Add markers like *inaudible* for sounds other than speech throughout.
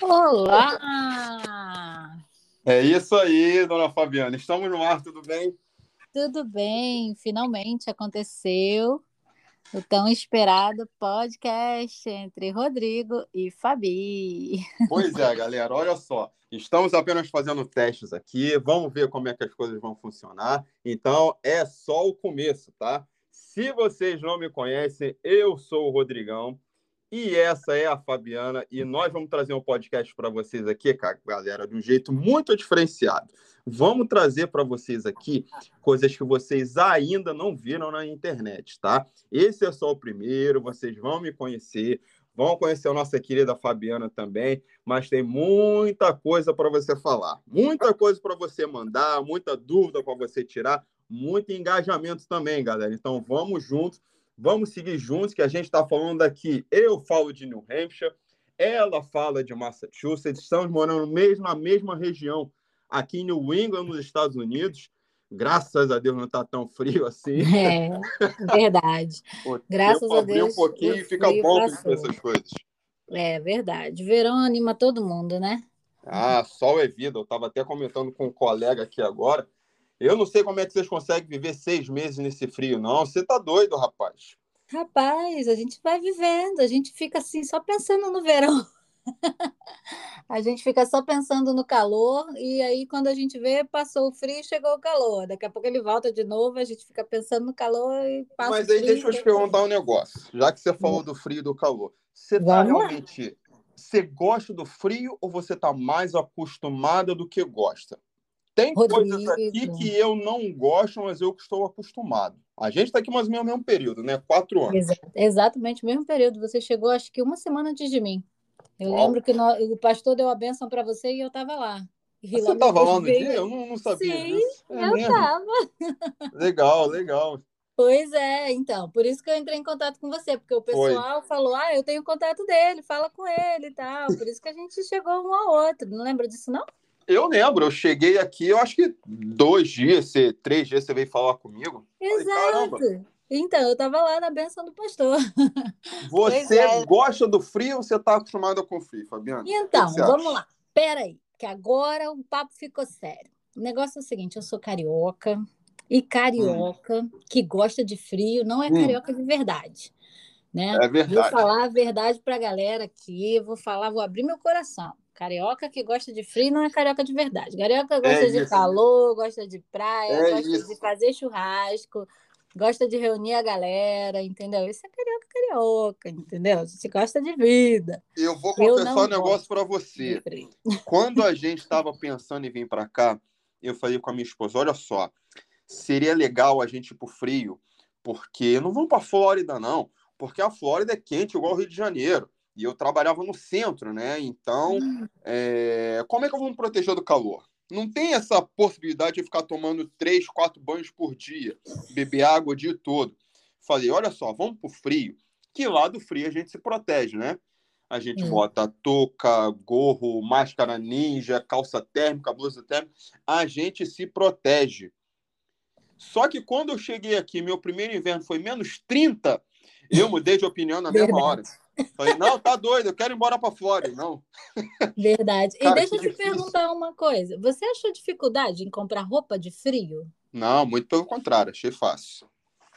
Olá! É isso aí, dona Fabiana. Estamos no ar, tudo bem? Tudo bem, finalmente aconteceu o tão esperado podcast entre Rodrigo e Fabi. Pois é, galera, olha só. Estamos apenas fazendo testes aqui, vamos ver como é que as coisas vão funcionar. Então, é só o começo, tá? Se vocês não me conhecem, eu sou o Rodrigão e essa é a Fabiana e nós vamos trazer um podcast para vocês aqui, galera, de um jeito muito diferenciado. Vamos trazer para vocês aqui coisas que vocês ainda não viram na internet, tá? Esse é só o primeiro, vocês vão me conhecer, Vão conhecer a nossa querida Fabiana também, mas tem muita coisa para você falar, muita coisa para você mandar, muita dúvida para você tirar, muito engajamento também, galera. Então vamos juntos, vamos seguir juntos, que a gente está falando aqui. Eu falo de New Hampshire, ela fala de Massachusetts, estamos morando mesmo na mesma região, aqui em New England, nos Estados Unidos graças a Deus não está tão frio assim. *laughs* É, verdade. *laughs* graças a Deus. um pouquinho e fica bom com essas coisas. É verdade. Verão anima todo mundo, né? Ah, sol é vida. Eu estava até comentando com um colega aqui agora. Eu não sei como é que vocês conseguem viver seis meses nesse frio, não. Você tá doido, rapaz. Rapaz, a gente vai vivendo, a gente fica assim só pensando no verão. *laughs* a gente fica só pensando no calor e aí quando a gente vê, passou o frio, chegou o calor. Daqui a pouco ele volta de novo, a gente fica pensando no calor e passa Mas aí deixa eu te perguntar um negócio. Já que você falou do frio e do calor, você tá realmente você gosta do frio ou você tá mais acostumada do que gosta? Tem Rodrigo. coisas aqui que eu não gosto, mas eu estou acostumado. A gente está aqui mais ou menos no mesmo período, né? Quatro anos. exatamente, o mesmo período. Você chegou, acho que uma semana antes de mim. Eu Uau. lembro que nós, o pastor deu a bênção para você e eu estava lá. E você estava lá no veio... dia? Eu não, não sabia Sim, disso. É eu estava. *laughs* Legal, legal. Pois é, então, por isso que eu entrei em contato com você, porque o pessoal Foi. falou, ah, eu tenho contato dele, fala com ele e tal. Por isso que a gente chegou um ao outro. Não lembra disso, não? Eu lembro, eu cheguei aqui, eu acho que dois dias, três dias você veio falar comigo. Exato. Falei, então, eu estava lá na benção do pastor. *laughs* Você é. gosta do frio ou você está acostumada com frio, Fabiana? Então, vamos acha? lá. Peraí, que agora o papo ficou sério. O negócio é o seguinte: eu sou carioca, e carioca hum. que gosta de frio não é hum. carioca de verdade. Né? É verdade. Vou falar a verdade para a galera aqui, vou falar, vou abrir meu coração. Carioca que gosta de frio não é carioca de verdade. Carioca gosta é de calor, gosta de praia, é gosta isso. de fazer churrasco, gosta de reunir a galera, entendeu? Isso é carioca, carioca, entendeu? A gente gosta de vida. Eu vou confessar um negócio para você. Quando a *laughs* gente estava pensando em vir para cá, eu falei com a minha esposa: olha só, seria legal a gente ir pro frio, porque não vamos para Flórida, não, porque a Flórida é quente igual o Rio de Janeiro. E eu trabalhava no centro, né? Então, é... como é que eu vou me proteger do calor? Não tem essa possibilidade de ficar tomando três, quatro banhos por dia, beber água o dia todo. Falei, olha só, vamos pro frio, que lá do frio a gente se protege, né? A gente hum. bota touca, gorro, máscara ninja, calça térmica, blusa térmica. A gente se protege. Só que quando eu cheguei aqui, meu primeiro inverno foi menos 30, eu mudei de opinião na mesma hora. Falei, não, tá doido, eu quero ir embora para Flórida, não. Verdade. Cara, e deixa eu te difícil. perguntar uma coisa. Você achou dificuldade em comprar roupa de frio? Não, muito pelo contrário, achei fácil.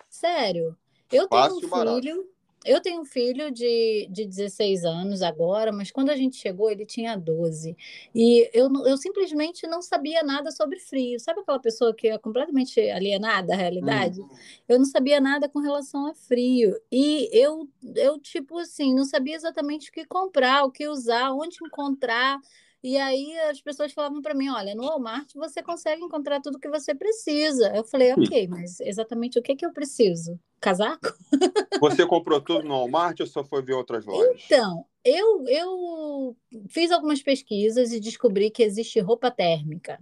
Sério? Eu fácil tenho um filho, eu tenho um filho de, de 16 anos agora, mas quando a gente chegou, ele tinha 12. E eu, eu simplesmente não sabia nada sobre frio. Sabe aquela pessoa que é completamente alienada à realidade? Uhum. Eu não sabia nada com relação a frio. E eu, eu, tipo assim, não sabia exatamente o que comprar, o que usar, onde encontrar. E aí as pessoas falavam para mim, olha, no Walmart você consegue encontrar tudo que você precisa. Eu falei, ok, mas exatamente o que, que eu preciso? Casaco? *laughs* Você comprou tudo no Walmart ou só foi ver outras lojas? Então, eu, eu fiz algumas pesquisas e descobri que existe roupa térmica.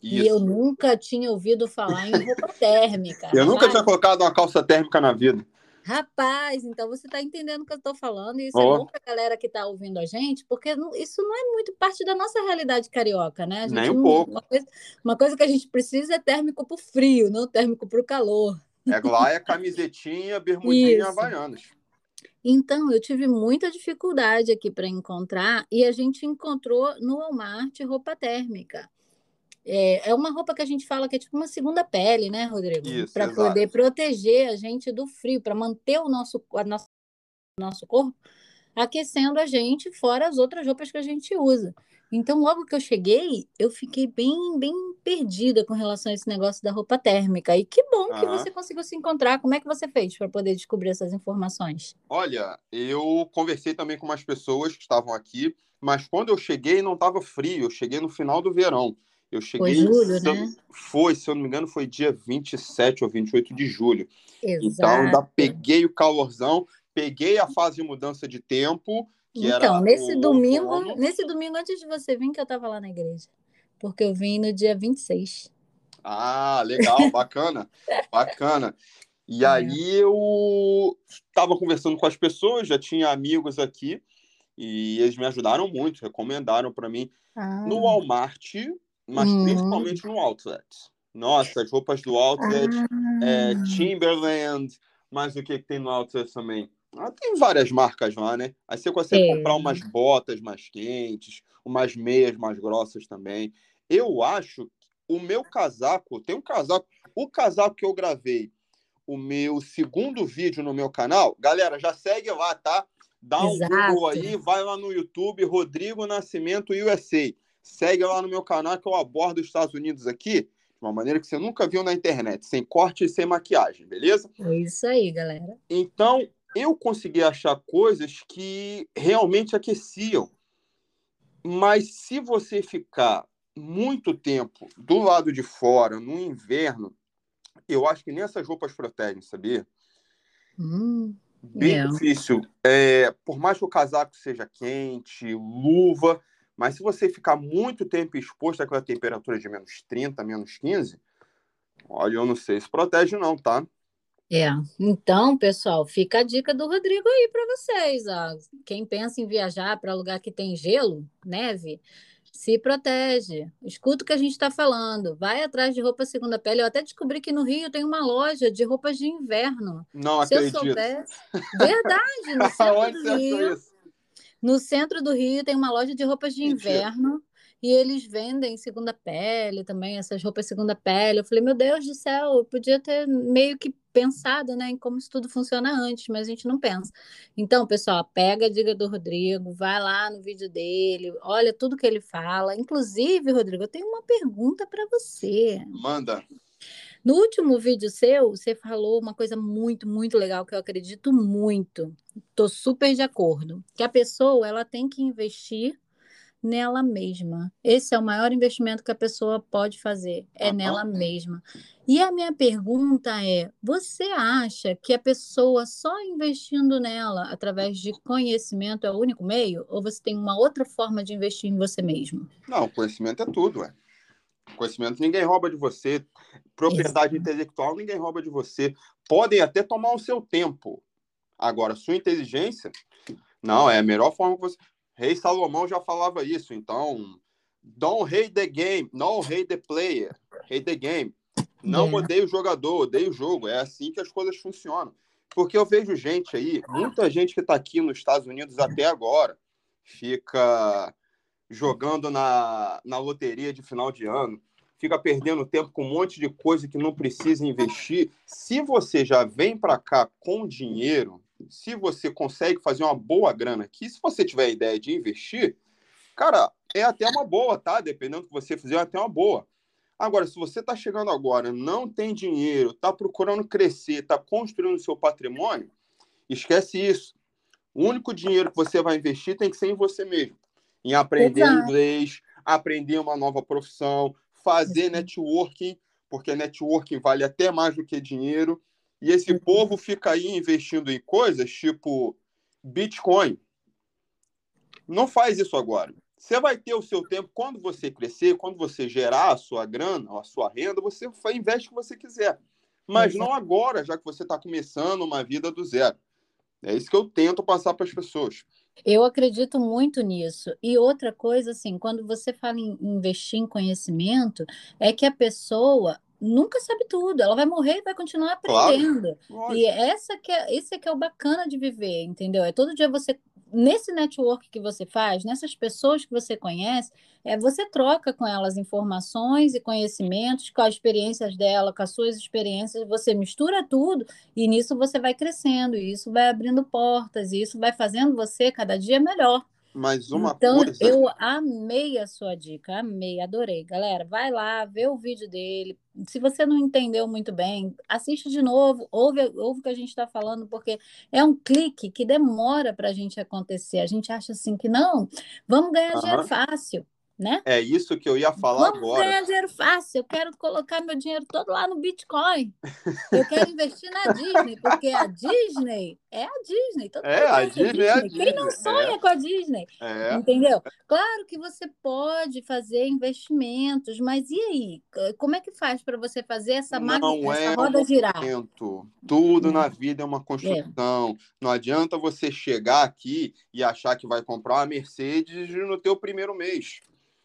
Isso. E eu nunca tinha ouvido falar em roupa *laughs* térmica. eu nunca tinha colocado uma calça térmica na vida. Rapaz, então você está entendendo o que eu estou falando, e isso oh. é bom para a galera que está ouvindo a gente, porque isso não é muito parte da nossa realidade carioca, né? Nem um pouco. Uma coisa, uma coisa, que a gente precisa é térmico para o frio, não térmico para o calor. É lá é camisetinha, bermudinha isso. havaianas. Então, eu tive muita dificuldade aqui para encontrar, e a gente encontrou no Walmart roupa térmica. É, é uma roupa que a gente fala que é tipo uma segunda pele, né, Rodrigo? Para poder proteger a gente do frio, para manter o nosso, a nossa, nosso corpo aquecendo a gente, fora as outras roupas que a gente usa. Então, logo que eu cheguei, eu fiquei bem, bem perdida com relação a esse negócio da roupa térmica. E que bom que você conseguiu se encontrar. Como é que você fez para poder descobrir essas informações? Olha, eu conversei também com umas pessoas que estavam aqui, mas quando eu cheguei não estava frio. Eu cheguei no final do verão. Eu cheguei. Foi julho, se né? Foi, se eu não me engano, foi dia 27 ou 28 de julho. Exato. Então, ainda peguei o calorzão, peguei a fase de mudança de tempo. Então, nesse o... domingo, nesse domingo antes de você vir, que eu estava lá na igreja. Porque eu vim no dia 26. Ah, legal, bacana, *laughs* bacana. E é. aí eu estava conversando com as pessoas, já tinha amigos aqui, e eles me ajudaram muito, recomendaram para mim. Ah. No Walmart, mas hum. principalmente no outlet. Nossa, as roupas do outlet, ah. é, Timberland, mas o que, que tem no outlet também? Ah, tem várias marcas lá, né? Aí você consegue é. comprar umas botas mais quentes, umas meias mais grossas também. Eu acho o meu casaco, tem um casaco, o casaco que eu gravei, o meu segundo vídeo no meu canal, galera, já segue lá, tá? Dá um Exato. Google aí, vai lá no YouTube, Rodrigo Nascimento USA. Segue lá no meu canal que eu abordo os Estados Unidos aqui de uma maneira que você nunca viu na internet, sem corte e sem maquiagem, beleza? É isso aí, galera. Então, eu consegui achar coisas que realmente aqueciam. Mas se você ficar muito tempo do lado de fora, no inverno, eu acho que nessas roupas protegem, sabia? Hum, Bem é. difícil. É, por mais que o casaco seja quente, luva, mas se você ficar muito tempo exposto àquela temperatura de menos 30, menos 15, olha, eu não sei se protege não, tá? É, então, pessoal, fica a dica do Rodrigo aí para vocês. Ó. Quem pensa em viajar para lugar que tem gelo, neve, se protege. Escuta o que a gente está falando. Vai atrás de roupa segunda pele. Eu até descobri que no Rio tem uma loja de roupas de inverno. Não se acredito. eu soubesse. Verdade, no *laughs* centro do Rio. No centro do Rio tem uma loja de roupas de inverno e eles vendem segunda pele também, essas roupas segunda pele. Eu falei, meu Deus do céu, eu podia ter meio que pensado né, em como isso tudo funciona antes, mas a gente não pensa. Então, pessoal, pega a dica do Rodrigo, vai lá no vídeo dele, olha tudo que ele fala. Inclusive, Rodrigo, eu tenho uma pergunta para você. Manda. No último vídeo seu, você falou uma coisa muito, muito legal que eu acredito muito. Estou super de acordo. Que a pessoa ela tem que investir nela mesma. Esse é o maior investimento que a pessoa pode fazer, é nela mesma. E a minha pergunta é: você acha que a pessoa só investindo nela através de conhecimento é o único meio? Ou você tem uma outra forma de investir em você mesmo? Não, conhecimento é tudo, é. Conhecimento ninguém rouba de você. Propriedade Exato. intelectual ninguém rouba de você. Podem até tomar o seu tempo. Agora, sua inteligência, não, é a melhor forma que você. Rei Salomão já falava isso, então. Don't hate the game, no hate the player, hate the game. Não yeah. odeio o jogador, odeio o jogo. É assim que as coisas funcionam. Porque eu vejo gente aí, muita gente que está aqui nos Estados Unidos até agora, fica jogando na, na loteria de final de ano, fica perdendo tempo com um monte de coisa que não precisa investir. Se você já vem para cá com dinheiro, se você consegue fazer uma boa grana aqui, se você tiver a ideia de investir, cara, é até uma boa, tá? Dependendo do que você fizer, é até uma boa. Agora, se você está chegando agora, não tem dinheiro, está procurando crescer, está construindo seu patrimônio, esquece isso. O único dinheiro que você vai investir tem que ser em você mesmo em aprender Exato. inglês, aprender uma nova profissão, fazer networking, porque networking vale até mais do que dinheiro. E esse uhum. povo fica aí investindo em coisas tipo Bitcoin. Não faz isso agora. Você vai ter o seu tempo quando você crescer, quando você gerar a sua grana, a sua renda, você investe o que você quiser. mas não agora, já que você está começando uma vida do zero. É isso que eu tento passar para as pessoas. Eu acredito muito nisso. E outra coisa, assim, quando você fala em investir em conhecimento, é que a pessoa nunca sabe tudo, ela vai morrer e vai continuar aprendendo. Claro. E essa que é, esse é que é o bacana de viver, entendeu? É todo dia você nesse network que você faz, nessas pessoas que você conhece, é, você troca com elas informações e conhecimentos, com as experiências dela, com as suas experiências, você mistura tudo e nisso você vai crescendo, e isso vai abrindo portas, e isso vai fazendo você cada dia melhor. Mas uma então, coisa. Eu amei a sua dica, amei, adorei. Galera, vai lá, vê o vídeo dele. Se você não entendeu muito bem, assiste de novo, ouve, ouve o que a gente está falando, porque é um clique que demora para a gente acontecer. A gente acha assim que não, vamos ganhar uhum. dinheiro fácil né? É isso que eu ia falar Vamos agora. ganhar dinheiro fácil. Eu quero colocar meu dinheiro todo lá no Bitcoin. Eu quero *laughs* investir na Disney, porque a Disney é a Disney. Todo é, a Disney, Disney, é a Disney. Quem não sonha é. com a Disney? É. Entendeu? Claro que você pode fazer investimentos, mas e aí? Como é que faz para você fazer essa, não essa é roda um girar? Tudo na vida é uma construção. Não adianta você chegar aqui e achar que vai comprar uma Mercedes no teu primeiro mês.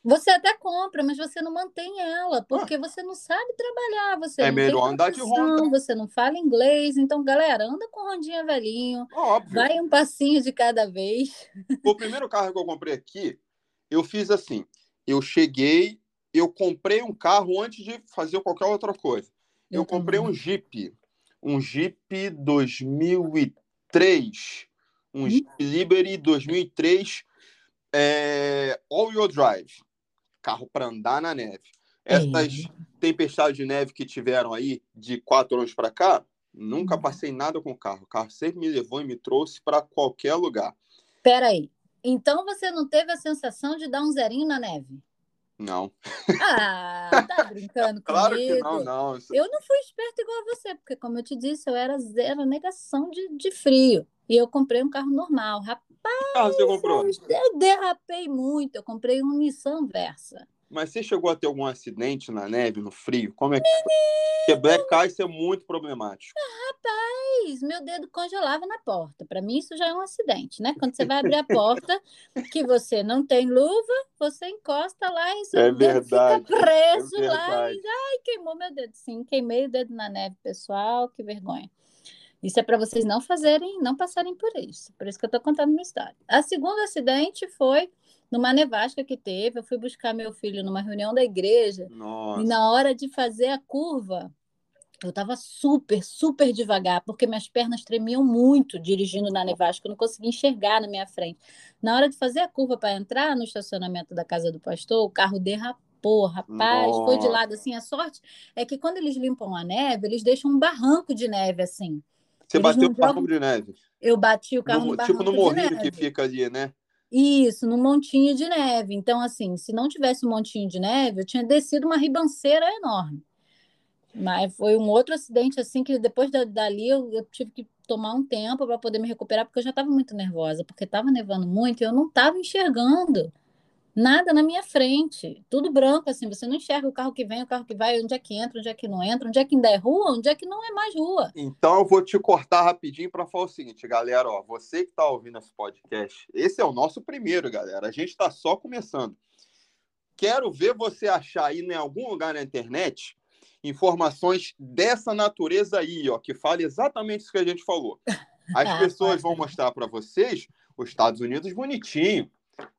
Você até compra, mas você não mantém ela, porque ah. você não sabe trabalhar, você é não melhor andar de Honda. Você não fala inglês, então, galera, anda com Rondinha velhinho, Óbvio. vai um passinho de cada vez. O primeiro carro que eu comprei aqui, eu fiz assim, eu cheguei, eu comprei um carro antes de fazer qualquer outra coisa. Eu, eu comprei um Jeep, um Jeep 2003, um hum? Jeep Liberty 2003, é, all-wheel drive carro para andar na neve. Essas é. tempestades de neve que tiveram aí de quatro anos para cá, nunca uhum. passei nada com o carro. O carro sempre me levou e me trouxe para qualquer lugar. Peraí. Então você não teve a sensação de dar um zerinho na neve? Não. Ah, tá *laughs* brincando claro comigo. Claro que não, não. Eu não fui esperto igual a você, porque como eu te disse, eu era zero negação de, de frio. E eu comprei um carro normal. Rapaz, que carro você comprou? Eu derrapei muito. Eu comprei um Nissan Versa. Mas você chegou a ter algum acidente na neve, no frio? Como é que foi? Porque Black Ice é muito problemático. Rapaz, meu dedo congelava na porta. Para mim, isso já é um acidente, né? Quando você vai abrir a porta, *laughs* que você não tem luva, você encosta lá e seu é verdade, fica preso é lá. E, ai, queimou meu dedo. Sim, queimei o dedo na neve, pessoal. Que vergonha. Isso é para vocês não fazerem, não passarem por isso. Por isso que eu estou contando minha história. A segunda acidente foi numa nevasca que teve. Eu fui buscar meu filho numa reunião da igreja. Nossa. E na hora de fazer a curva, eu estava super, super devagar, porque minhas pernas tremiam muito dirigindo na nevasca, eu não conseguia enxergar na minha frente. Na hora de fazer a curva para entrar no estacionamento da casa do pastor, o carro derrapou, rapaz, Nossa. foi de lado assim. A sorte é que quando eles limpam a neve, eles deixam um barranco de neve assim. Você bateu o carro de neve? Eu bati o carro no, no Tipo no morrinho que fica ali, né? Isso, no montinho de neve. Então, assim, se não tivesse um montinho de neve, eu tinha descido uma ribanceira enorme. Mas foi um outro acidente, assim, que depois dali eu, eu tive que tomar um tempo para poder me recuperar, porque eu já estava muito nervosa, porque estava nevando muito e eu não estava enxergando nada na minha frente, tudo branco, assim, você não enxerga o carro que vem, o carro que vai, onde é que entra, onde é que não entra, onde é que ainda é rua, onde é que não é mais rua. Então eu vou te cortar rapidinho para falar o seguinte, galera, ó, você que está ouvindo esse podcast, esse é o nosso primeiro, galera, a gente está só começando. Quero ver você achar aí em algum lugar na internet informações dessa natureza aí, ó, que fala exatamente isso que a gente falou. As *laughs* ah, pessoas vão mostrar para vocês os Estados Unidos bonitinho,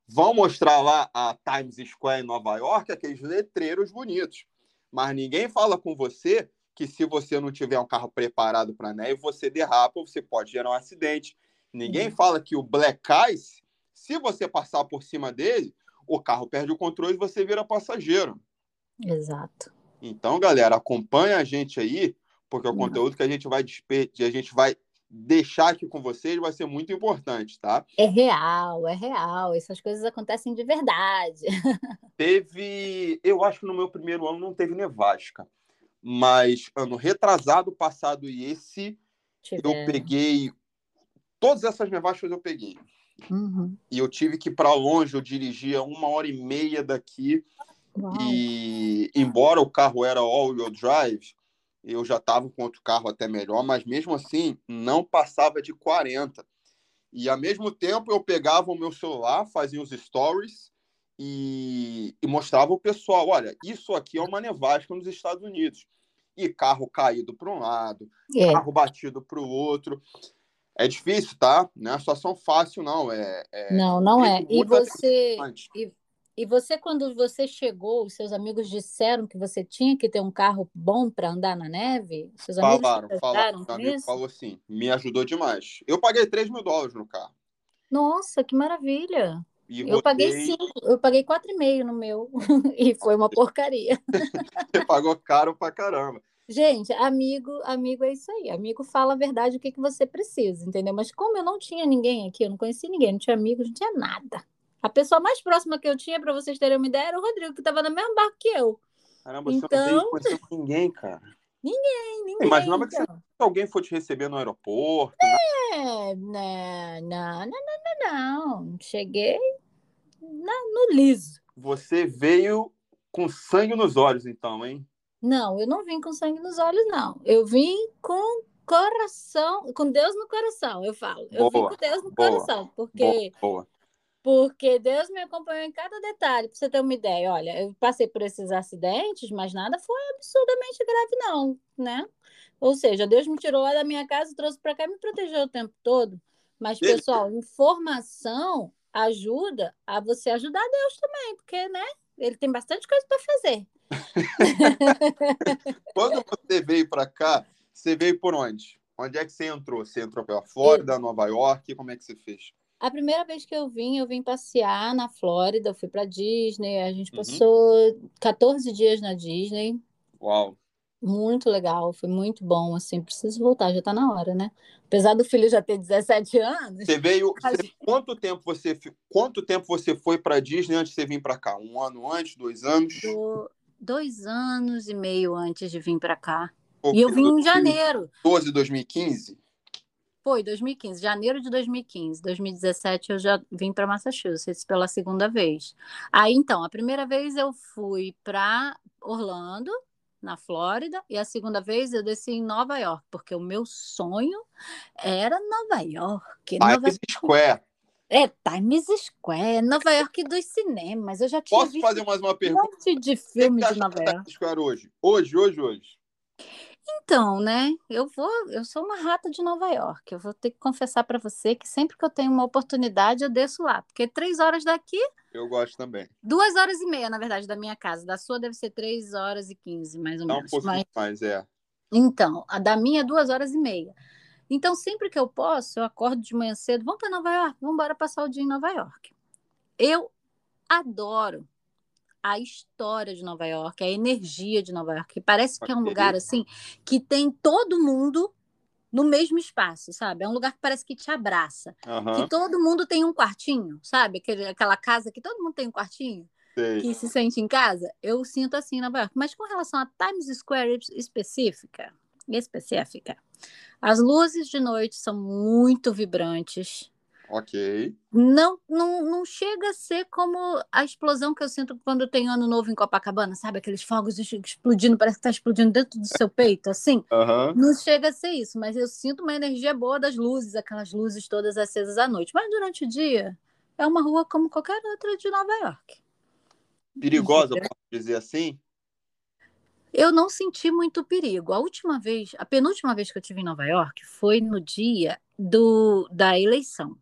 Vão mostrar lá a Times Square em Nova York, aqueles letreiros bonitos. Mas ninguém fala com você que se você não tiver um carro preparado para neve, você derrapa, você pode gerar um acidente. Ninguém uhum. fala que o Black Ice, se você passar por cima dele, o carro perde o controle e você vira passageiro. Exato. Então, galera, acompanha a gente aí, porque o uhum. conteúdo que a gente vai a gente vai deixar aqui com vocês vai ser muito importante, tá? É real, é real. Essas coisas acontecem de verdade. *laughs* Teve, eu acho que no meu primeiro ano não teve nevasca, mas ano retrasado, passado e esse, eu peguei todas essas nevascas eu peguei. Uhum. E eu tive que ir para longe, eu dirigia uma hora e meia daqui. Uau. E embora o carro era all-wheel drive, eu já estava com outro carro até melhor, mas mesmo assim não passava de 40. E ao mesmo tempo eu pegava o meu celular, fazia os stories e, e mostrava o pessoal: olha, isso aqui é uma nevasca nos Estados Unidos. E carro caído para um lado, é. carro batido para o outro. É difícil, tá? Não é situação fácil, não. É, é não, não é. E você, e, e você, quando você chegou, os seus amigos disseram que você tinha que ter um carro bom para andar na neve? Seus amigos falaram, falaram. Meu amigo falou assim, me ajudou demais. Eu paguei 3 mil dólares no carro. Nossa, que maravilha! E eu paguei cinco, eu paguei quatro e meio no meu *laughs* e foi uma porcaria. *laughs* Você pagou caro pra caramba. Gente, amigo, amigo é isso aí. Amigo fala a verdade o que, que você precisa, entendeu? Mas como eu não tinha ninguém aqui, eu não conhecia ninguém, não tinha amigos, não tinha nada. A pessoa mais próxima que eu tinha, para vocês terem uma ideia, era o Rodrigo, que estava no mesmo barco que eu. Caramba, então... você não conheceu ninguém, cara. Ninguém, ninguém. Imaginava então. que alguém for te receber no aeroporto. É, né? não, não, não, não, não. Cheguei no liso. Você veio com sangue nos olhos, então, hein? Não, eu não vim com sangue nos olhos, não. Eu vim com coração, com Deus no coração, eu falo. Eu boa, vim com Deus no boa, coração, porque boa, porque Deus me acompanhou em cada detalhe, para você ter uma ideia. Olha, eu passei por esses acidentes, mas nada foi absurdamente grave, não, né? Ou seja, Deus me tirou lá da minha casa, trouxe para cá e me protegeu o tempo todo. Mas, pessoal, informação ajuda a você ajudar Deus também, porque, né? Ele tem bastante coisa para fazer. *laughs* Quando você veio para cá, você veio por onde? Onde é que você entrou? Você entrou pela Flórida. Nova York? Como é que você fez? A primeira vez que eu vim, eu vim passear na Flórida, eu fui para Disney, a gente uhum. passou 14 dias na Disney. Uau! Muito legal, foi muito bom, assim, preciso voltar, já está na hora, né? Apesar do filho já ter 17 anos. Você veio, *laughs* você, quanto tempo você quanto tempo você foi para Disney antes de você vir para cá? Um ano antes, dois anos? Do, dois anos e meio antes de vir para cá. e eu vim em janeiro. 12, 2015? Foi, 2015, janeiro de 2015. 2017 eu já vim para Massachusetts pela segunda vez. Aí então, a primeira vez eu fui para Orlando, na Flórida, e a segunda vez eu desci em Nova York, porque o meu sonho era Nova York. Times Nova... Square. É, Times Square, Nova York dos cinemas. Eu já tinha Posso fazer mais uma pergunta? Um monte de filme de Nova York. Times Square hoje? Hoje, hoje, hoje. Então, né? Eu vou, eu sou uma rata de Nova York. Eu vou ter que confessar para você que sempre que eu tenho uma oportunidade eu desço lá, porque três horas daqui. Eu gosto também. Duas horas e meia, na verdade, da minha casa. Da sua deve ser três horas e quinze, mais ou Não, menos. Um pouquinho Mas... mais, é. Então, a da minha é duas horas e meia. Então, sempre que eu posso, eu acordo de manhã cedo, vamos para Nova York, vamos embora passar o dia em Nova York. Eu adoro a história de Nova York, a energia de Nova York. Parece que é um lugar assim que tem todo mundo no mesmo espaço, sabe? É um lugar que parece que te abraça. Uhum. Que todo mundo tem um quartinho, sabe? Aquela casa que todo mundo tem um quartinho. Sei. Que se sente em casa. Eu sinto assim em Nova York. Mas com relação a Times Square específica, específica, as luzes de noite são muito vibrantes. Ok. Não, não, não chega a ser como a explosão que eu sinto quando tem ano novo em Copacabana, sabe? Aqueles fogos explodindo, parece que está explodindo dentro do seu peito, assim. Uhum. Não chega a ser isso, mas eu sinto uma energia boa das luzes, aquelas luzes todas acesas à noite. Mas durante o dia, é uma rua como qualquer outra de Nova York. Perigosa, posso dizer assim? Eu não senti muito perigo. A última vez, a penúltima vez que eu tive em Nova York foi no dia do, da eleição.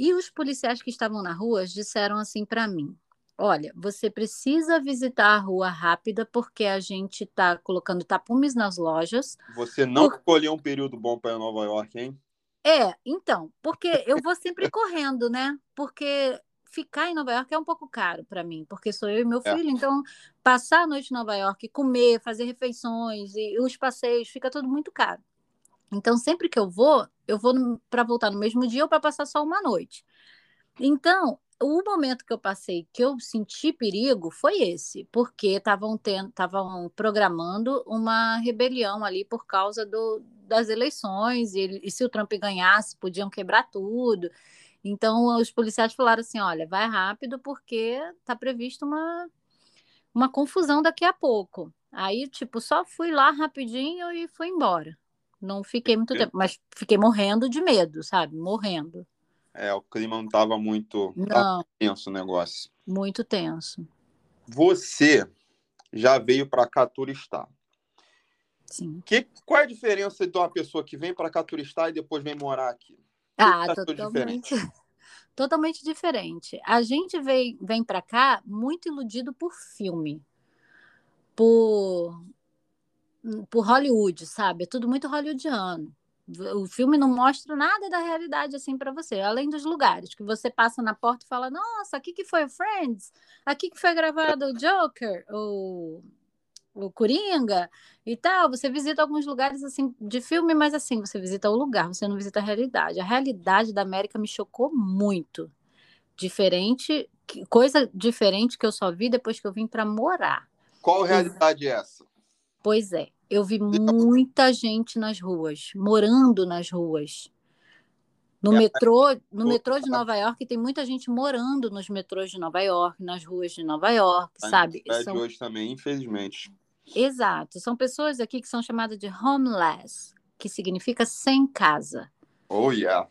E os policiais que estavam na rua disseram assim para mim: Olha, você precisa visitar a rua rápida porque a gente está colocando tapumes nas lojas. Você não por... escolheu um período bom para Nova York, hein? É, então, porque eu vou sempre *laughs* correndo, né? Porque ficar em Nova York é um pouco caro para mim, porque sou eu e meu é. filho, é. então passar a noite em Nova York, comer, fazer refeições e os passeios, fica tudo muito caro. Então, sempre que eu vou, eu vou para voltar no mesmo dia ou para passar só uma noite. Então, o momento que eu passei que eu senti perigo foi esse, porque estavam estavam programando uma rebelião ali por causa do, das eleições e, e se o Trump ganhasse podiam quebrar tudo. Então os policiais falaram assim, olha, vai rápido porque está previsto uma uma confusão daqui a pouco. Aí, tipo, só fui lá rapidinho e fui embora. Não fiquei muito tempo, mas fiquei morrendo de medo, sabe? Morrendo. É, o clima não estava muito não, tava tenso o negócio. Muito tenso. Você já veio para cá turistar. Sim. Que, qual é a diferença de uma pessoa que vem para cá turistar e depois vem morar aqui? Ah, tá totalmente, *laughs* totalmente diferente. A gente vem, vem para cá muito iludido por filme, por, por Hollywood, sabe? É tudo muito hollywoodiano. O filme não mostra nada da realidade assim para você, além dos lugares que você passa na porta e fala: Nossa, aqui que foi o Friends, aqui que foi gravado o Joker, ou o Coringa e tal. Você visita alguns lugares assim de filme, mas assim, você visita o lugar, você não visita a realidade. A realidade da América me chocou muito. Diferente, coisa diferente que eu só vi depois que eu vim para morar. Qual realidade é essa? Pois é, eu vi muita gente nas ruas, morando nas ruas. No é, metrô, no metrô de Nova York tem muita gente morando nos metrôs de Nova York, nas ruas de Nova York, a sabe? São... hoje também, infelizmente. Exato. São pessoas aqui que são chamadas de homeless, que significa sem casa. Oh, yeah.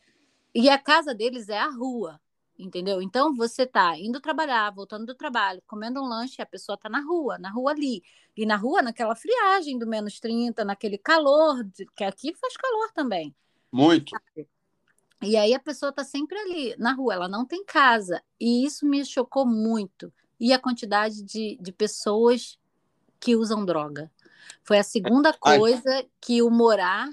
E a casa deles é a rua, entendeu? Então você tá indo trabalhar, voltando do trabalho, comendo um lanche, a pessoa tá na rua, na rua ali. E na rua, naquela friagem do menos 30, naquele calor, que aqui faz calor também. Muito. Sabe? E aí a pessoa está sempre ali na rua, ela não tem casa. E isso me chocou muito. E a quantidade de, de pessoas que usam droga. Foi a segunda coisa Ai. que o morar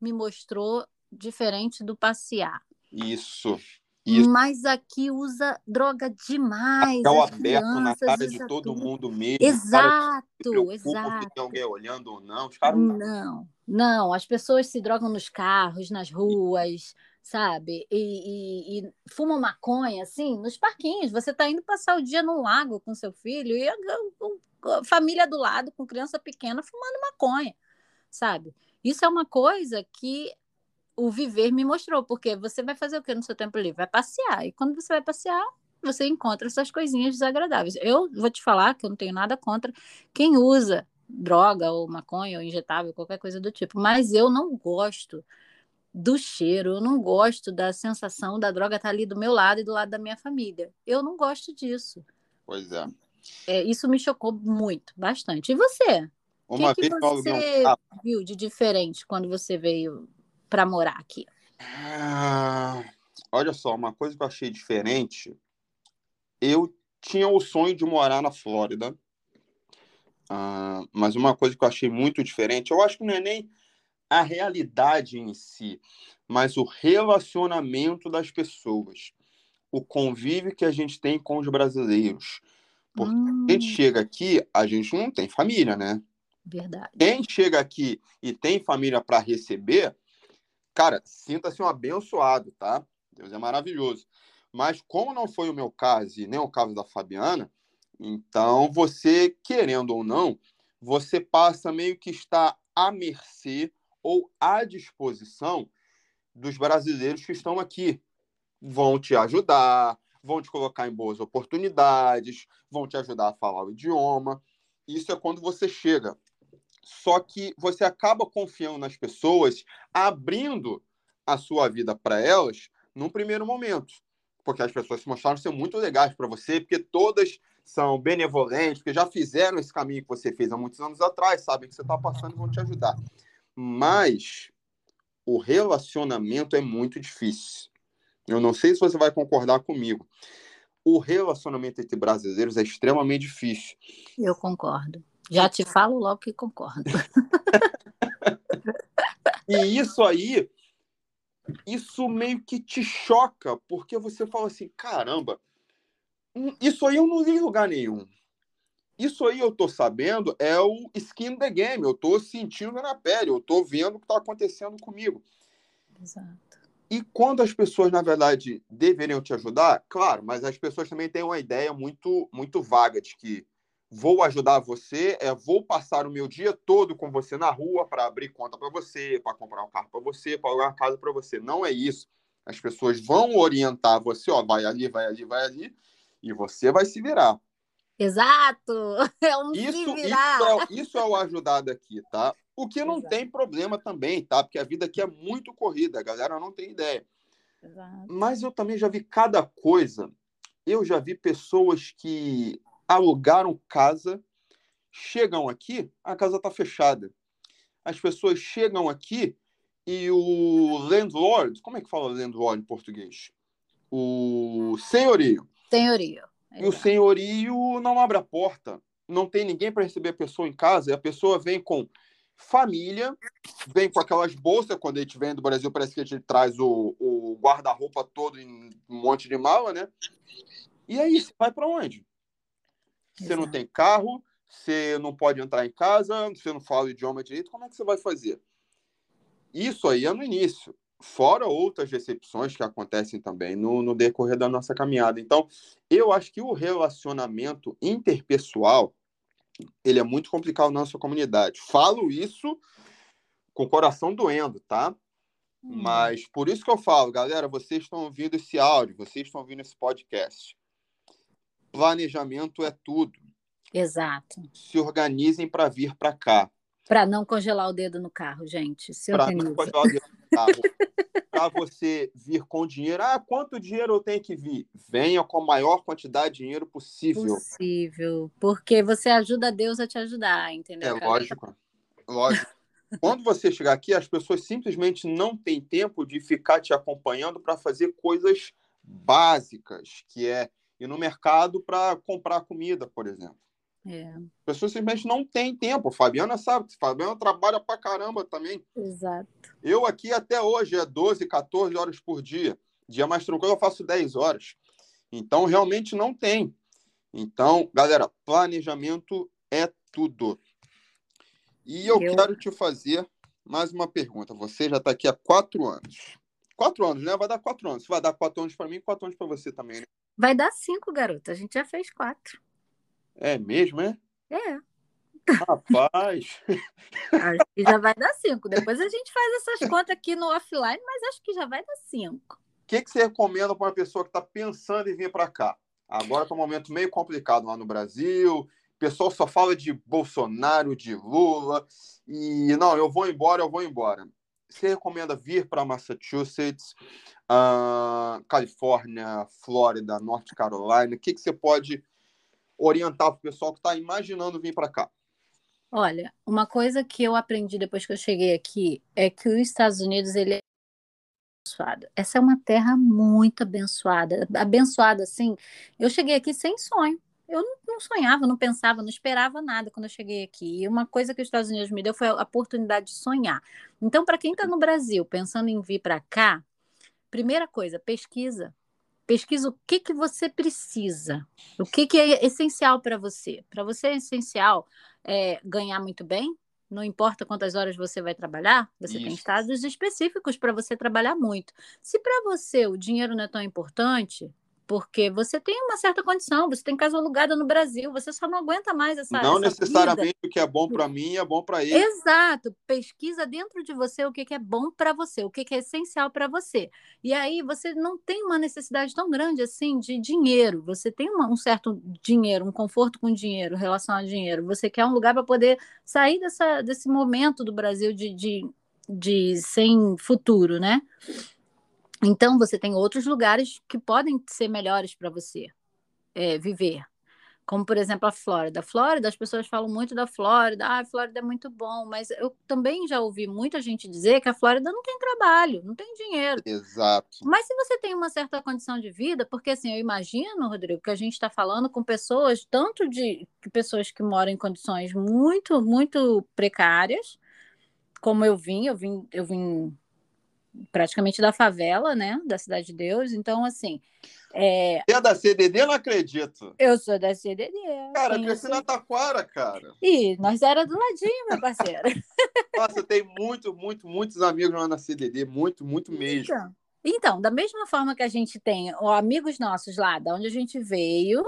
me mostrou diferente do passear. Isso. Isso. Mas aqui usa droga demais. Papel aberto na cara de todo tudo. mundo mesmo. Exato, exato. Se tem alguém olhando ou não. Os caras não, não. As pessoas se drogam nos carros, nas ruas sabe? E, e, e fumam maconha, assim, nos parquinhos. Você está indo passar o dia no lago com seu filho e a, a, a, família do lado, com criança pequena, fumando maconha, sabe? Isso é uma coisa que o viver me mostrou, porque você vai fazer o que no seu tempo livre? Vai passear. E quando você vai passear, você encontra essas coisinhas desagradáveis. Eu vou te falar que eu não tenho nada contra quem usa droga ou maconha ou injetável, qualquer coisa do tipo, mas eu não gosto do cheiro, eu não gosto da sensação da droga estar tá ali do meu lado e do lado da minha família. Eu não gosto disso. Pois é. é isso me chocou muito, bastante. E você? O que, que você viu de diferente quando você veio para morar aqui? Ah, olha só, uma coisa que eu achei diferente, eu tinha o sonho de morar na Flórida, ah, mas uma coisa que eu achei muito diferente, eu acho que não é nem a realidade em si, mas o relacionamento das pessoas, o convívio que a gente tem com os brasileiros. Porque hum. a gente chega aqui, a gente não tem família, né? Verdade. Quem chega aqui e tem família para receber, cara, sinta-se um abençoado, tá? Deus é maravilhoso. Mas como não foi o meu caso e nem o caso da Fabiana, então você, querendo ou não, você passa meio que está à mercê ou à disposição dos brasileiros que estão aqui. Vão te ajudar, vão te colocar em boas oportunidades, vão te ajudar a falar o idioma. Isso é quando você chega. Só que você acaba confiando nas pessoas, abrindo a sua vida para elas num primeiro momento. Porque as pessoas se mostraram ser muito legais para você, porque todas são benevolentes, porque já fizeram esse caminho que você fez há muitos anos atrás, sabem que você está passando e vão te ajudar. Mas o relacionamento é muito difícil. Eu não sei se você vai concordar comigo. O relacionamento entre brasileiros é extremamente difícil. Eu concordo. Já te falo logo que concordo. *laughs* e isso aí, isso meio que te choca, porque você fala assim: caramba, hum, isso aí eu não vi em lugar nenhum. Isso aí eu tô sabendo é o skin the game, eu tô sentindo na pele, eu tô vendo o que tá acontecendo comigo. Exato. E quando as pessoas, na verdade, deveriam te ajudar, claro, mas as pessoas também têm uma ideia muito, muito vaga de que vou ajudar você, é vou passar o meu dia todo com você na rua para abrir conta para você, para comprar um carro para você, para alugar uma casa para você. Não é isso. As pessoas vão orientar você, ó, vai ali, vai ali, vai ali, e você vai se virar. Exato! *laughs* É um isso, isso, é, isso é o ajudado aqui, tá? O que não Exato. tem problema também, tá? Porque a vida aqui é muito corrida, a galera não tem ideia. Exato. Mas eu também já vi cada coisa. Eu já vi pessoas que alugaram casa, chegam aqui, a casa está fechada. As pessoas chegam aqui e o landlord, como é que fala landlord em português? O senhorio. Senhorio. E o senhorio não abre a porta. Não tem ninguém para receber a pessoa em casa. E a pessoa vem com família, vem com aquelas bolsas. Quando a gente vem do Brasil, parece que a gente traz o, o guarda-roupa todo em um monte de mala, né? E aí, você vai para onde? Você não tem carro, você não pode entrar em casa, você não fala o idioma direito, como é que você vai fazer? Isso aí é no início, fora outras recepções que acontecem também no, no decorrer da nossa caminhada. Então, eu acho que o relacionamento interpessoal ele é muito complicado na nossa comunidade. Falo isso com o coração doendo, tá? Hum. Mas por isso que eu falo, galera, vocês estão ouvindo esse áudio, vocês estão ouvindo esse podcast. Planejamento é tudo. Exato. Se organizem para vir para cá. Para não congelar o dedo no carro, gente. Para não congelar o dedo no carro. *laughs* para você vir com dinheiro. Ah, quanto dinheiro eu tenho que vir? Venha com a maior quantidade de dinheiro possível. Possível. Porque você ajuda Deus a te ajudar, entendeu? É cara? lógico. Lógico. Quando você chegar aqui, as pessoas simplesmente não têm tempo de ficar te acompanhando para fazer coisas básicas, que é ir no mercado para comprar comida, por exemplo. É. As pessoas simplesmente não têm tempo. Fabiana sabe, Fabiana trabalha pra caramba também. Exato. Eu aqui até hoje é 12, 14 horas por dia. Dia mais tranquilo eu faço 10 horas. Então, realmente não tem. Então, galera, planejamento é tudo. E eu, eu... quero te fazer mais uma pergunta. Você já está aqui há quatro anos. Quatro anos, né? Vai dar quatro anos. Vai dar quatro anos para mim e quatro anos para você também, né? Vai dar cinco, garota. A gente já fez quatro. É mesmo, é? É. Rapaz. *laughs* acho que já vai dar cinco. Depois a gente faz essas contas aqui no offline, mas acho que já vai dar cinco. O que, que você recomenda para uma pessoa que está pensando em vir para cá? Agora está um momento meio complicado lá no Brasil. O pessoal só fala de Bolsonaro, de Lula. E não, eu vou embora, eu vou embora. Você recomenda vir para Massachusetts, uh, Califórnia, Flórida, Norte Carolina? O que, que você pode orientar para o pessoal que está imaginando vir para cá? Olha, uma coisa que eu aprendi depois que eu cheguei aqui é que os Estados Unidos ele é abençoado. Essa é uma terra muito abençoada, abençoada assim. Eu cheguei aqui sem sonho. Eu não sonhava, não pensava, não esperava nada quando eu cheguei aqui. E uma coisa que os Estados Unidos me deu foi a oportunidade de sonhar. Então, para quem está no Brasil pensando em vir para cá, primeira coisa, pesquisa pesquisa o que, que você precisa, o que, que é essencial para você. Para você é essencial é, ganhar muito bem, não importa quantas horas você vai trabalhar, você Isso. tem estados específicos para você trabalhar muito. Se para você o dinheiro não é tão importante, porque você tem uma certa condição, você tem casa alugada no Brasil, você só não aguenta mais essa. Não essa necessariamente vida. o que é bom para mim é bom para ele. Exato. Pesquisa dentro de você o que, é bom para você, o que, é essencial para você. E aí você não tem uma necessidade tão grande assim de dinheiro. Você tem um certo dinheiro, um conforto com dinheiro, relação a dinheiro. Você quer um lugar para poder sair dessa, desse momento do Brasil de, de, de sem futuro, né? Então, você tem outros lugares que podem ser melhores para você é, viver. Como, por exemplo, a Flórida. A Flórida, as pessoas falam muito da Flórida. Ah, a Flórida é muito bom. Mas eu também já ouvi muita gente dizer que a Flórida não tem trabalho, não tem dinheiro. Exato. Mas se você tem uma certa condição de vida, porque assim, eu imagino, Rodrigo, que a gente está falando com pessoas, tanto de pessoas que moram em condições muito, muito precárias, como eu vim, eu vim, eu vim praticamente da favela, né? Da Cidade de Deus. Então, assim. É... Você é da CDD? Eu não acredito. Eu sou da CDD. Cara, cresci na Taquara, cara. Ih, nós era do ladinho, meu parceiro. *laughs* Nossa, tem muito, muito, muitos amigos lá na CDD, muito, muito mesmo. Então, então, da mesma forma que a gente tem ó, amigos nossos lá, da onde a gente veio,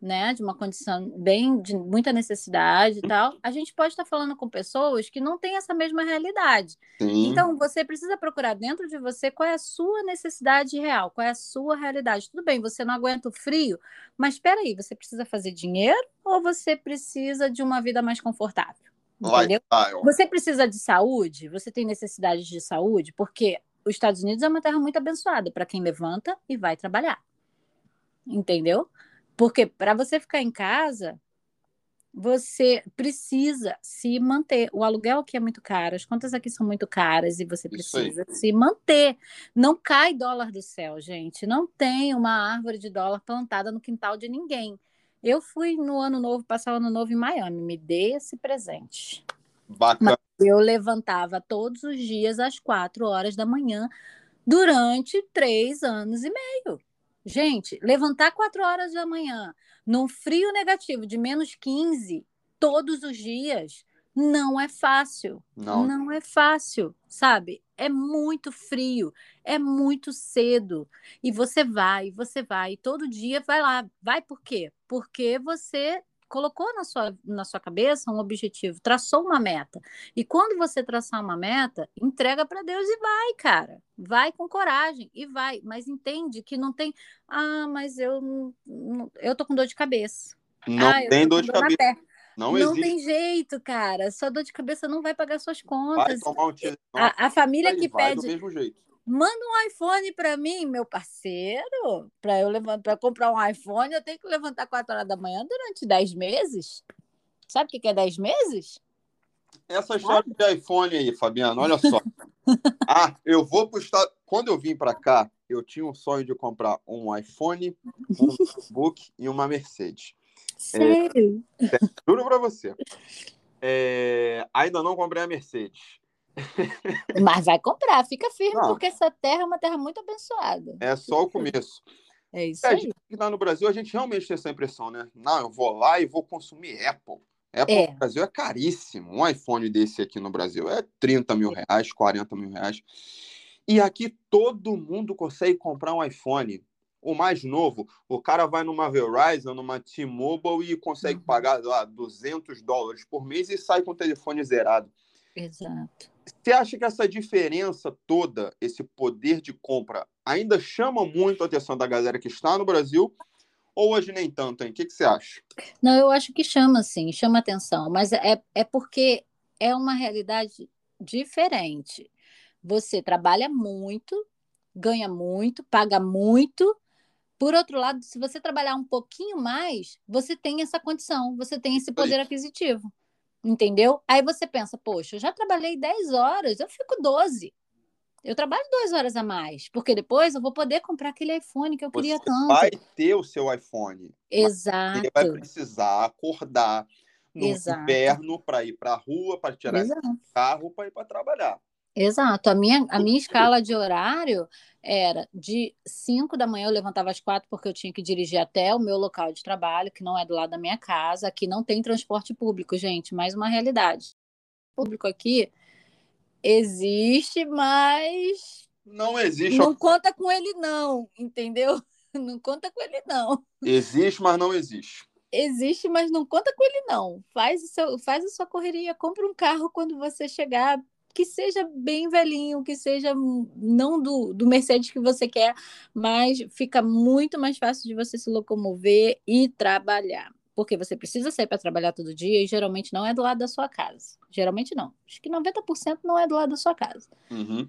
né, de uma condição bem de muita necessidade e tal, a gente pode estar falando com pessoas que não têm essa mesma realidade. Sim. Então, você precisa procurar dentro de você qual é a sua necessidade real, qual é a sua realidade. Tudo bem, você não aguenta o frio, mas espera aí, você precisa fazer dinheiro ou você precisa de uma vida mais confortável? Entendeu? Você precisa de saúde? Você tem necessidade de saúde? Porque os Estados Unidos é uma terra muito abençoada para quem levanta e vai trabalhar. Entendeu? Porque para você ficar em casa, você precisa se manter. O aluguel aqui é muito caro, as contas aqui são muito caras e você precisa se manter. Não cai dólar do céu, gente. Não tem uma árvore de dólar plantada no quintal de ninguém. Eu fui no ano novo, passar o ano novo em Miami, me dê esse presente. Bacana. Mas eu levantava todos os dias às quatro horas da manhã durante três anos e meio. Gente, levantar 4 horas da manhã num frio negativo de menos 15 todos os dias não é fácil. Não. não é fácil, sabe? É muito frio, é muito cedo. E você vai, você vai, todo dia vai lá. Vai por quê? Porque você colocou na sua, na sua cabeça um objetivo, traçou uma meta. E quando você traçar uma meta, entrega para Deus e vai, cara. Vai com coragem e vai, mas entende que não tem, ah, mas eu eu tô com dor de cabeça. Não ah, tem dor de dor cabeça. Não, não tem jeito, cara. Sua dor de cabeça não vai pagar suas contas. Um. A, a família que pede. Manda um iPhone para mim, meu parceiro. Para eu levantar, para comprar um iPhone, eu tenho que levantar 4 horas da manhã durante 10 meses. Sabe o que é 10 meses? Essa história de iPhone aí, Fabiano, olha só. *laughs* ah, eu vou estado. Quando eu vim para cá, eu tinha um sonho de comprar um iPhone, um *laughs* notebook e uma Mercedes. Sério? É, juro para você. É, ainda não comprei a Mercedes. Mas vai comprar, fica firme, não. porque essa terra é uma terra muito abençoada. É só o começo. É isso é, aí. Que tá no Brasil, a gente realmente tem essa impressão, né? Não, eu vou lá e vou consumir Apple. Apple é. no Brasil é caríssimo. Um iPhone desse aqui no Brasil é 30 mil reais, 40 mil reais. E aqui todo mundo consegue comprar um iPhone. O mais novo, o cara vai numa Verizon, numa T-Mobile e consegue uhum. pagar lá 200 dólares por mês e sai com o telefone zerado. Exato. Você acha que essa diferença toda, esse poder de compra, ainda chama muito a atenção da galera que está no Brasil? Ou hoje nem tanto, hein? O que, que você acha? Não, eu acho que chama, sim, chama atenção. Mas é, é porque é uma realidade diferente. Você trabalha muito, ganha muito, paga muito. Por outro lado, se você trabalhar um pouquinho mais, você tem essa condição, você tem esse poder aquisitivo. Entendeu? Aí você pensa, poxa, eu já trabalhei 10 horas, eu fico 12. Eu trabalho duas horas a mais, porque depois eu vou poder comprar aquele iPhone que eu queria você tanto. Vai ter o seu iPhone. Exato. Você vai precisar acordar no Exato. inverno para ir para a rua, para tirar o carro, para ir para trabalhar. Exato. A minha, a minha escala de horário era de 5 da manhã, eu levantava às 4 porque eu tinha que dirigir até o meu local de trabalho, que não é do lado da minha casa. Aqui não tem transporte público, gente, mais uma realidade. O público aqui existe, mas. Não existe. Não conta com ele, não, entendeu? *laughs* Não conta com ele, não. Existe, mas não existe existe, mas não conta com ele, não. Faz, o seu, faz a sua correria, compra um carro quando você chegar, que seja bem velhinho, que seja não do, do Mercedes que você quer, mas fica muito mais fácil de você se locomover e trabalhar. Porque você precisa sair para trabalhar todo dia e geralmente não é do lado da sua casa. Geralmente não. Acho que 90% não é do lado da sua casa. Uhum.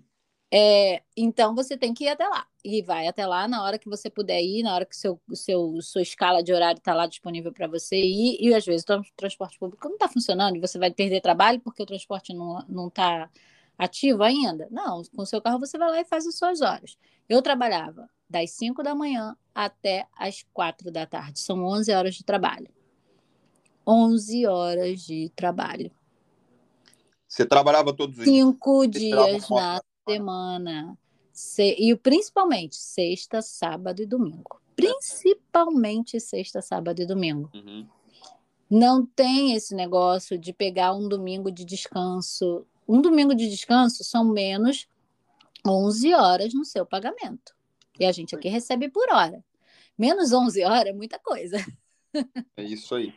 É, então você tem que ir até lá. E vai até lá na hora que você puder ir, na hora que seu, seu sua escala de horário está lá disponível para você ir. E às vezes o transporte público não está funcionando e você vai perder trabalho porque o transporte não está ativo ainda. Não, com o seu carro você vai lá e faz as suas horas. Eu trabalhava das 5 da manhã até as 4 da tarde. São 11 horas de trabalho. 11 horas de trabalho. Você trabalhava todos os dias? Cinco dias na semana. Se, e principalmente sexta, sábado e domingo. Principalmente sexta, sábado e domingo. Uhum. Não tem esse negócio de pegar um domingo de descanso. Um domingo de descanso são menos 11 horas no seu pagamento. E a gente aqui recebe por hora. Menos 11 horas é muita coisa. É isso aí.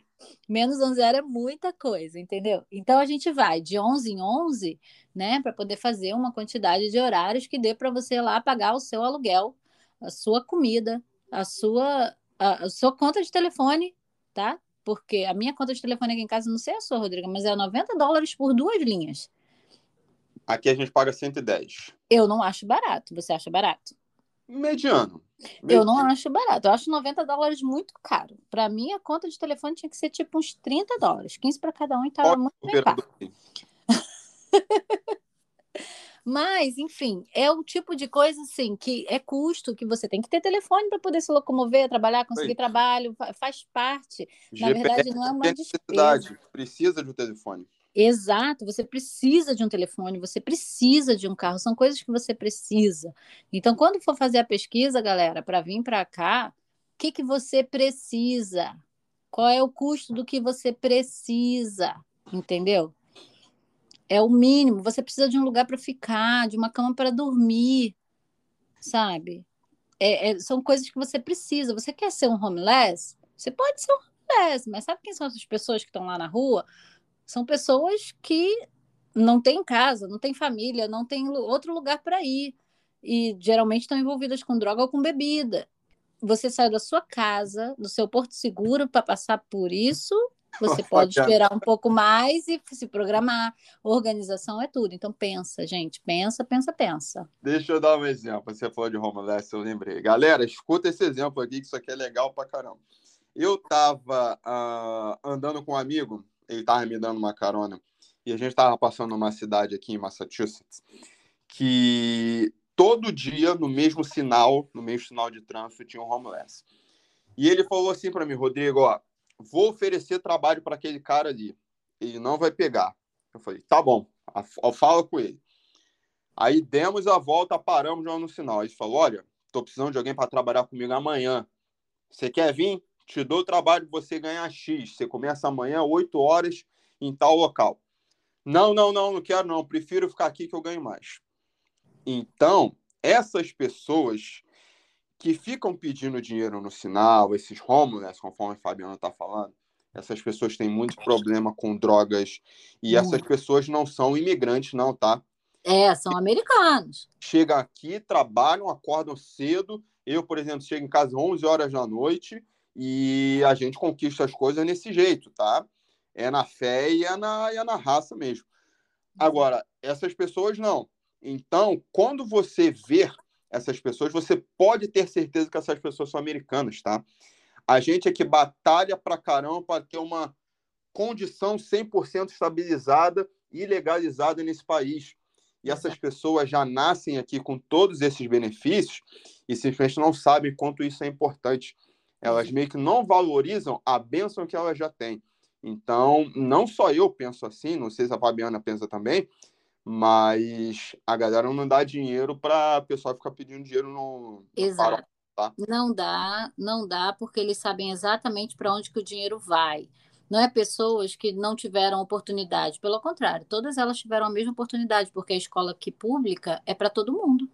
Menos 11 horas é muita coisa, entendeu? Então a gente vai de 11 em 11, né, para poder fazer uma quantidade de horários que dê para você lá pagar o seu aluguel, a sua comida, a sua a, a sua conta de telefone, tá? Porque a minha conta de telefone aqui em casa, não sei a sua, Rodrigo, mas é 90 dólares por duas linhas. Aqui a gente paga 110. Eu não acho barato. Você acha barato? Mediano. Eu não acho barato. Eu acho 90 dólares muito caro. Para mim, a conta de telefone tinha que ser tipo uns 30 dólares. 15 para cada um e estava muito bem caro. *laughs* Mas, enfim, é o tipo de coisa assim que é custo que você tem que ter telefone para poder se locomover, trabalhar, conseguir trabalho, faz parte. Na GPS verdade, não é uma despesa. Precisa de um telefone. Exato, você precisa de um telefone, você precisa de um carro, são coisas que você precisa. Então, quando for fazer a pesquisa, galera, para vir para cá, o que, que você precisa? Qual é o custo do que você precisa? Entendeu? É o mínimo. Você precisa de um lugar para ficar, de uma cama para dormir, sabe? É, é, são coisas que você precisa. Você quer ser um homeless? Você pode ser um homeless, mas sabe quem são essas pessoas que estão lá na rua? São pessoas que não têm casa, não têm família, não têm outro lugar para ir. E geralmente estão envolvidas com droga ou com bebida. Você sai da sua casa, do seu porto seguro, para passar por isso. Você *laughs* pode esperar um pouco mais e se programar. Organização é tudo. Então pensa, gente. Pensa, pensa, pensa. Deixa eu dar um exemplo. Você falou de homeless, eu lembrei. Galera, escuta esse exemplo aqui, que isso aqui é legal pra caramba. Eu tava uh, andando com um amigo ele estava me dando uma carona. E a gente estava passando numa cidade aqui em Massachusetts que todo dia, no mesmo sinal, no mesmo sinal de trânsito, tinha um homeless. E ele falou assim para mim, Rodrigo, ó, vou oferecer trabalho para aquele cara ali. Ele não vai pegar. Eu falei, tá bom, fala com ele. Aí demos a volta, paramos já no sinal. Ele falou, olha, tô precisando de alguém para trabalhar comigo amanhã. Você quer vir? Te dou trabalho você ganhar X. Você começa amanhã, 8 horas, em tal local. Não, não, não, não quero, não. Prefiro ficar aqui que eu ganho mais. Então, essas pessoas que ficam pedindo dinheiro no sinal, esses homeless, conforme a Fabiana está falando, essas pessoas têm muito problema com drogas e essas pessoas não são imigrantes, não, tá? É, são americanos. Chegam aqui, trabalham, acordam cedo. Eu, por exemplo, chego em casa 11 horas da noite e a gente conquista as coisas nesse jeito, tá? É na fé e é na, e é na raça mesmo. Agora, essas pessoas não. Então, quando você ver essas pessoas, você pode ter certeza que essas pessoas são americanas, tá? A gente é que batalha pra caramba para ter uma condição 100% estabilizada e legalizada nesse país. E essas pessoas já nascem aqui com todos esses benefícios e simplesmente não sabem quanto isso é importante. Elas meio que não valorizam a bênção que elas já têm. Então, não só eu penso assim, não sei se a Fabiana pensa também, mas a galera não dá dinheiro para a pessoa ficar pedindo dinheiro no, Exato. tá? Não dá, não dá, porque eles sabem exatamente para onde que o dinheiro vai. Não é pessoas que não tiveram oportunidade, pelo contrário, todas elas tiveram a mesma oportunidade, porque a escola aqui pública é para todo mundo.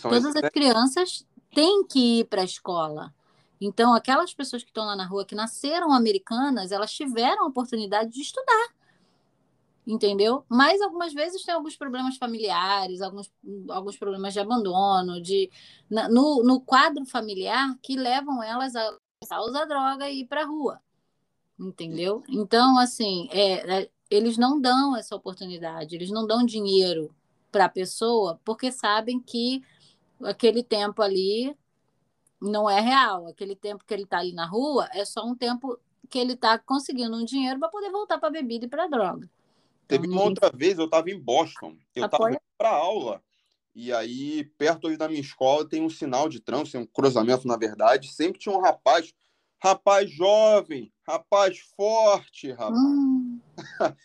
Todas as crianças têm que ir para a escola. Então, aquelas pessoas que estão lá na rua, que nasceram americanas, elas tiveram a oportunidade de estudar. Entendeu? Mas algumas vezes tem alguns problemas familiares, alguns, alguns problemas de abandono, de no, no quadro familiar que levam elas a, a usar droga e ir para a rua. Entendeu? Então, assim, é, é, eles não dão essa oportunidade, eles não dão dinheiro para a pessoa porque sabem que aquele tempo ali não é real. Aquele tempo que ele está ali na rua é só um tempo que ele está conseguindo um dinheiro para poder voltar para bebida e para droga. Teve então, uma outra vez, eu estava em Boston, eu estava indo para aula, e aí, perto da minha escola, tem um sinal de trânsito, um cruzamento, na verdade, sempre tinha um rapaz, rapaz jovem, rapaz forte, rapaz. Hum. *laughs*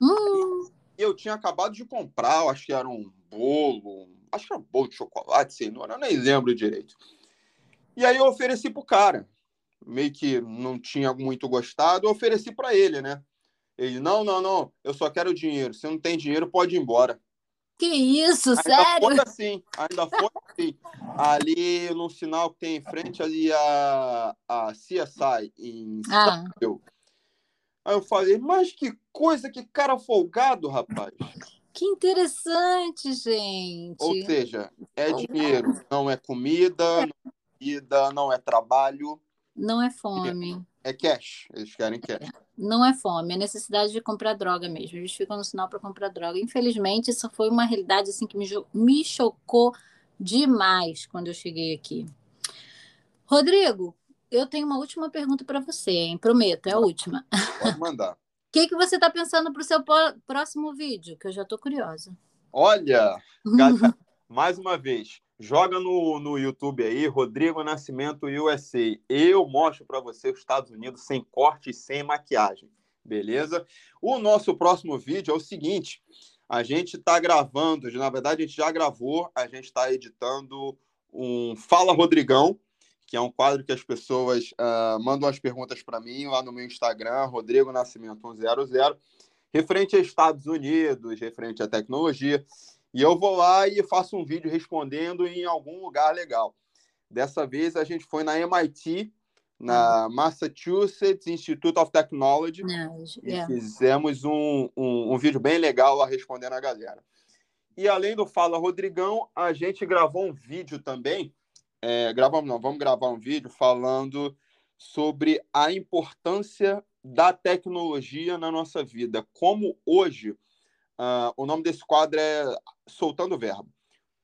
hum. eu tinha acabado de comprar, acho que era um bolo, acho que era um bolo de chocolate, cenoura, eu nem lembro direito. E aí eu ofereci pro cara. Meio que não tinha muito gostado, eu ofereci para ele, né? Ele, não, não, não, eu só quero dinheiro. Se não tem dinheiro, pode ir embora. Que isso, ainda sério? Foi assim, ainda foi assim. Ali no sinal que tem em frente ali a, a CSI em ah. Aí eu falei, mas que coisa, que cara folgado, rapaz. Que interessante, gente. Ou seja, é dinheiro, não é comida, não comida, não é trabalho. Não é fome. É cash, eles querem cash. Não é fome, é necessidade de comprar droga mesmo. Eles ficam no sinal para comprar droga. Infelizmente, isso foi uma realidade assim que me, me chocou demais quando eu cheguei aqui. Rodrigo, eu tenho uma última pergunta para você, hein? Prometo, é a última. Pode mandar. *laughs* O que, que você está pensando para o seu próximo vídeo? Que eu já estou curiosa. Olha, *laughs* mais uma vez, Joga no, no YouTube aí, Rodrigo Nascimento USA. Eu mostro para você os Estados Unidos sem corte e sem maquiagem, beleza? O nosso próximo vídeo é o seguinte: a gente está gravando, na verdade, a gente já gravou, a gente está editando um Fala Rodrigão, que é um quadro que as pessoas uh, mandam as perguntas para mim lá no meu Instagram, Rodrigo Nascimento 100, referente a Estados Unidos, referente à tecnologia. E eu vou lá e faço um vídeo respondendo em algum lugar legal. Dessa vez a gente foi na MIT, na Massachusetts Institute of Technology, Não, e yeah. fizemos um, um, um, vídeo bem legal lá respondendo a galera. E além do Fala Rodrigão, a gente gravou um vídeo também. É, gravamos, não, vamos gravar um vídeo falando sobre a importância da tecnologia na nossa vida. Como hoje Uh, o nome desse quadro é Soltando o Verbo.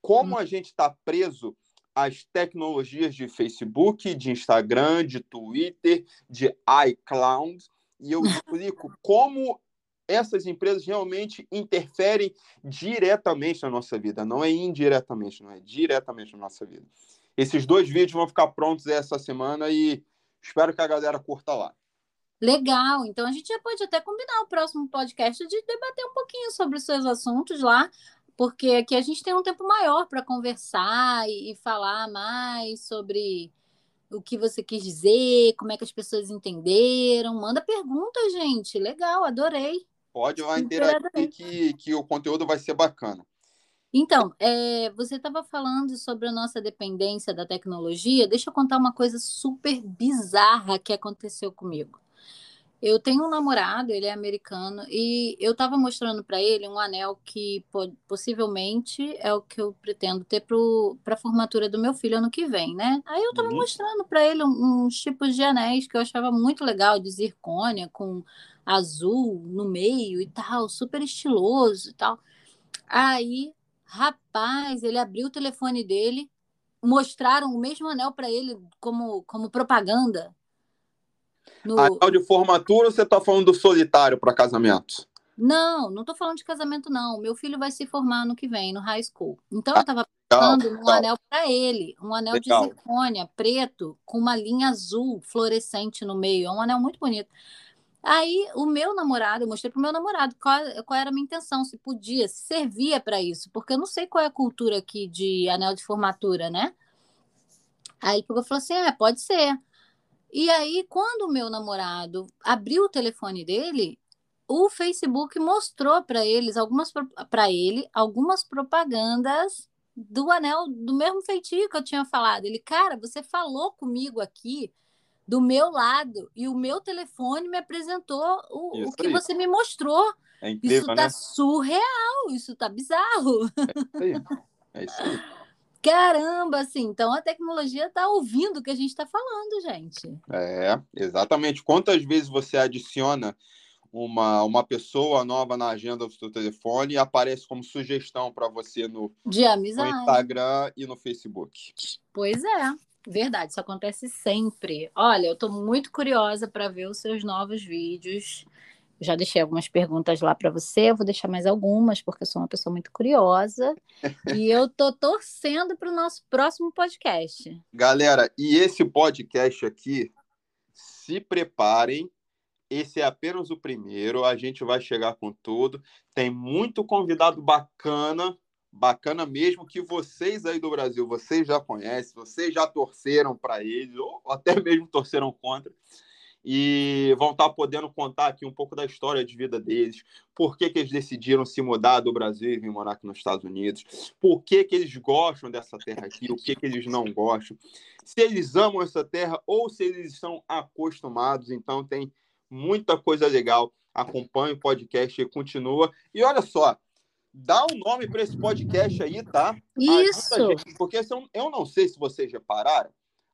Como hum. a gente está preso às tecnologias de Facebook, de Instagram, de Twitter, de iCloud, e eu *laughs* explico como essas empresas realmente interferem diretamente na nossa vida, não é indiretamente, não é diretamente na nossa vida. Esses dois vídeos vão ficar prontos essa semana e espero que a galera curta lá. Legal, então a gente já pode até combinar o próximo podcast de debater um pouquinho sobre os seus assuntos lá, porque aqui a gente tem um tempo maior para conversar e, e, falar mais sobre o que você quis dizer, como é que as pessoas entenderam. Manda pergunta, gente. Legal, adorei. Pode lá interagir que, que o conteúdo vai ser bacana. Então, é, você estava falando sobre a nossa dependência da tecnologia. Deixa eu contar uma coisa super bizarra que aconteceu comigo. Eu tenho um namorado, ele é americano, e eu estava mostrando para ele um anel que possivelmente é o que eu pretendo ter para a formatura do meu filho ano que vem, né? Aí eu estava uhum. mostrando para ele uns tipos de anéis que eu achava muito legal, de zircônia, com azul no meio e tal, super estiloso e tal. Aí, rapaz, ele abriu o telefone dele, mostraram o mesmo anel para ele como, como propaganda no... Anel de formatura ou você está falando do solitário para casamento? Não, não estou falando de casamento, não. Meu filho vai se formar no que vem, no high school. Então, eu estava pensando num anel para ele, um anel legal. de zircônia, preto, com uma linha azul fluorescente no meio. É um anel muito bonito. Aí, o meu namorado, eu mostrei pro meu namorado qual, qual era a minha intenção, se podia, se servia para isso, porque eu não sei qual é a cultura aqui de anel de formatura, né? Aí ele pegou e falou assim: é, pode ser. E aí, quando o meu namorado abriu o telefone dele, o Facebook mostrou para eles algumas para ele algumas propagandas do anel do mesmo feitio que eu tinha falado. Ele, cara, você falou comigo aqui do meu lado e o meu telefone me apresentou o, o que aí. você me mostrou. É incrível, isso tá né? surreal, isso tá bizarro. É isso aí. É isso aí. *laughs* Caramba, assim, então a tecnologia está ouvindo o que a gente está falando, gente. É, exatamente. Quantas vezes você adiciona uma, uma pessoa nova na agenda do seu telefone e aparece como sugestão para você no, no Instagram e no Facebook? Pois é. Verdade, isso acontece sempre. Olha, eu estou muito curiosa para ver os seus novos vídeos já deixei algumas perguntas lá para você, eu vou deixar mais algumas, porque eu sou uma pessoa muito curiosa. e eu tô torcendo para o nosso próximo podcast. Galera, e esse podcast aqui, se preparem. Esse é apenas o primeiro, a gente vai chegar com tudo. Tem muito convidado bacana, bacana mesmo, que vocês aí do Brasil, vocês já conhecem, vocês já torceram para eles, ou até mesmo torceram contra. E vão estar podendo contar aqui um pouco da história de vida deles, por que, que eles decidiram se mudar do Brasil e vir morar aqui nos Estados Unidos, por que, que eles gostam dessa terra aqui, o que, que eles não gostam, se eles amam essa terra ou se eles estão acostumados. Então, tem muita coisa legal. Acompanhe o podcast e continua. E olha só, dá um nome para esse podcast aí, tá? Isso! Gente, porque eu não sei se vocês repararam,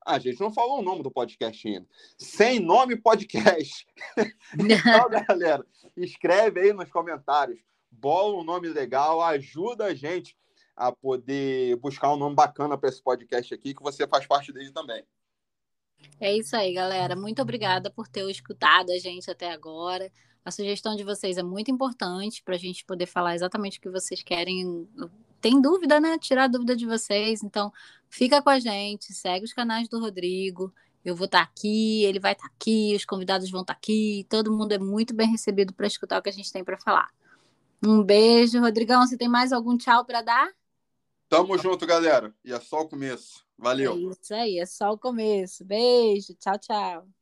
a ah, gente não falou o nome do podcast ainda. Sem nome podcast. *laughs* então, galera, escreve aí nos comentários. Bola um nome legal, ajuda a gente a poder buscar um nome bacana para esse podcast aqui, que você faz parte dele também. É isso aí, galera. Muito obrigada por ter escutado a gente até agora. A sugestão de vocês é muito importante para a gente poder falar exatamente o que vocês querem tem dúvida, né? Tirar a dúvida de vocês. Então, fica com a gente, segue os canais do Rodrigo. Eu vou estar tá aqui, ele vai estar tá aqui, os convidados vão estar tá aqui. Todo mundo é muito bem recebido para escutar o que a gente tem para falar. Um beijo, Rodrigão. Você tem mais algum tchau para dar? Tamo junto, galera. E é só o começo. Valeu. É isso aí, é só o começo. Beijo, tchau, tchau.